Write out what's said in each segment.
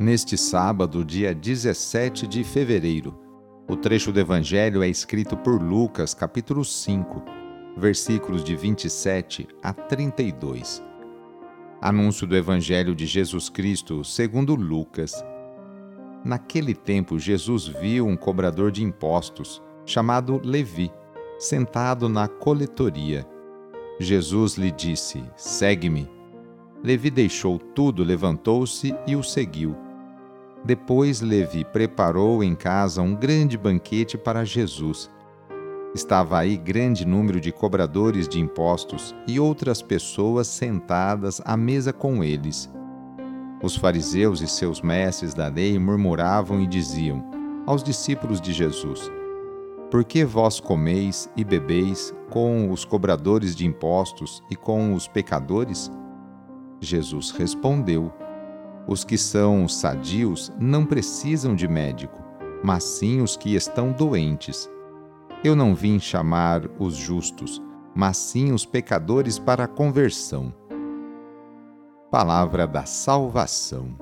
Neste sábado, dia 17 de fevereiro, o trecho do Evangelho é escrito por Lucas, capítulo 5, versículos de 27 a 32. Anúncio do Evangelho de Jesus Cristo segundo Lucas. Naquele tempo, Jesus viu um cobrador de impostos, chamado Levi, sentado na coletoria. Jesus lhe disse: Segue-me. Levi deixou tudo, levantou-se e o seguiu. Depois Levi preparou em casa um grande banquete para Jesus. Estava aí grande número de cobradores de impostos e outras pessoas sentadas à mesa com eles. Os fariseus e seus mestres da lei murmuravam e diziam aos discípulos de Jesus: por que vós comeis e bebeis com os cobradores de impostos e com os pecadores? Jesus respondeu: Os que são sadios não precisam de médico, mas sim os que estão doentes. Eu não vim chamar os justos, mas sim os pecadores para a conversão. Palavra da Salvação.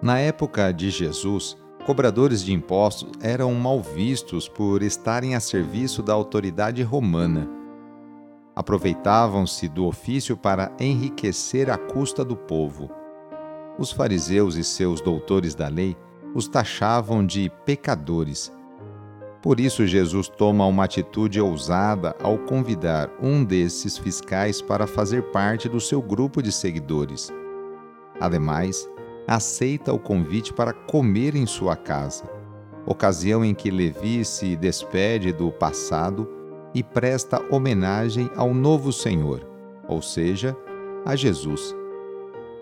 Na época de Jesus, cobradores de impostos eram mal vistos por estarem a serviço da autoridade romana. Aproveitavam-se do ofício para enriquecer à custa do povo. Os fariseus e seus doutores da lei os taxavam de pecadores. Por isso, Jesus toma uma atitude ousada ao convidar um desses fiscais para fazer parte do seu grupo de seguidores. Ademais, aceita o convite para comer em sua casa, ocasião em que Levi se despede do passado e presta homenagem ao novo Senhor, ou seja, a Jesus.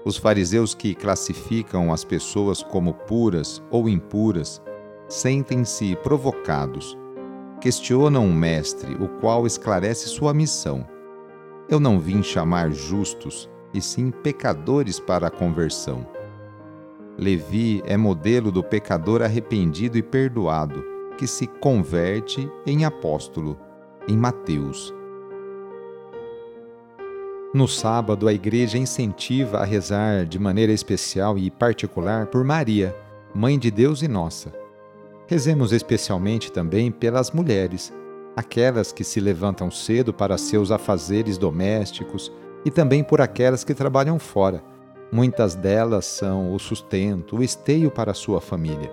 Os fariseus que classificam as pessoas como puras ou impuras sentem-se provocados. Questionam o Mestre, o qual esclarece sua missão. Eu não vim chamar justos, e sim pecadores para a conversão. Levi é modelo do pecador arrependido e perdoado, que se converte em apóstolo, em Mateus. No sábado, a igreja incentiva a rezar de maneira especial e particular por Maria, Mãe de Deus e nossa. Rezemos especialmente também pelas mulheres, aquelas que se levantam cedo para seus afazeres domésticos e também por aquelas que trabalham fora Muitas delas são o sustento, o esteio para sua família.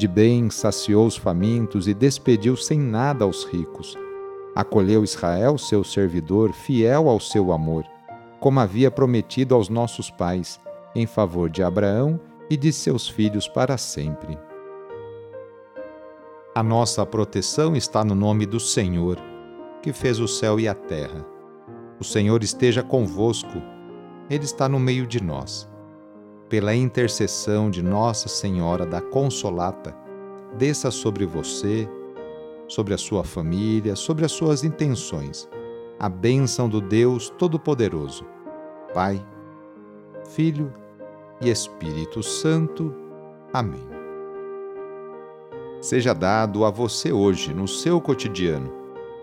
De bem saciou os famintos e despediu sem nada aos ricos. Acolheu Israel, seu servidor, fiel ao seu amor, como havia prometido aos nossos pais, em favor de Abraão e de seus filhos para sempre. A nossa proteção está no nome do Senhor, que fez o céu e a terra. O Senhor esteja convosco, Ele está no meio de nós. Pela intercessão de Nossa Senhora da Consolata, desça sobre você, sobre a sua família, sobre as suas intenções, a bênção do Deus Todo-Poderoso, Pai, Filho e Espírito Santo. Amém. Seja dado a você hoje, no seu cotidiano,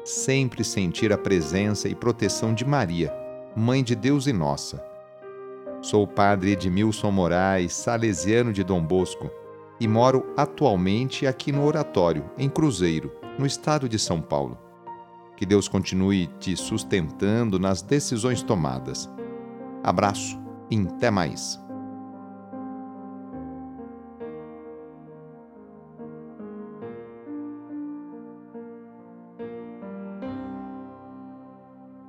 sempre sentir a presença e proteção de Maria, Mãe de Deus e nossa. Sou o padre Edmilson Moraes, salesiano de Dom Bosco, e moro atualmente aqui no Oratório, em Cruzeiro, no estado de São Paulo. Que Deus continue te sustentando nas decisões tomadas. Abraço e até mais.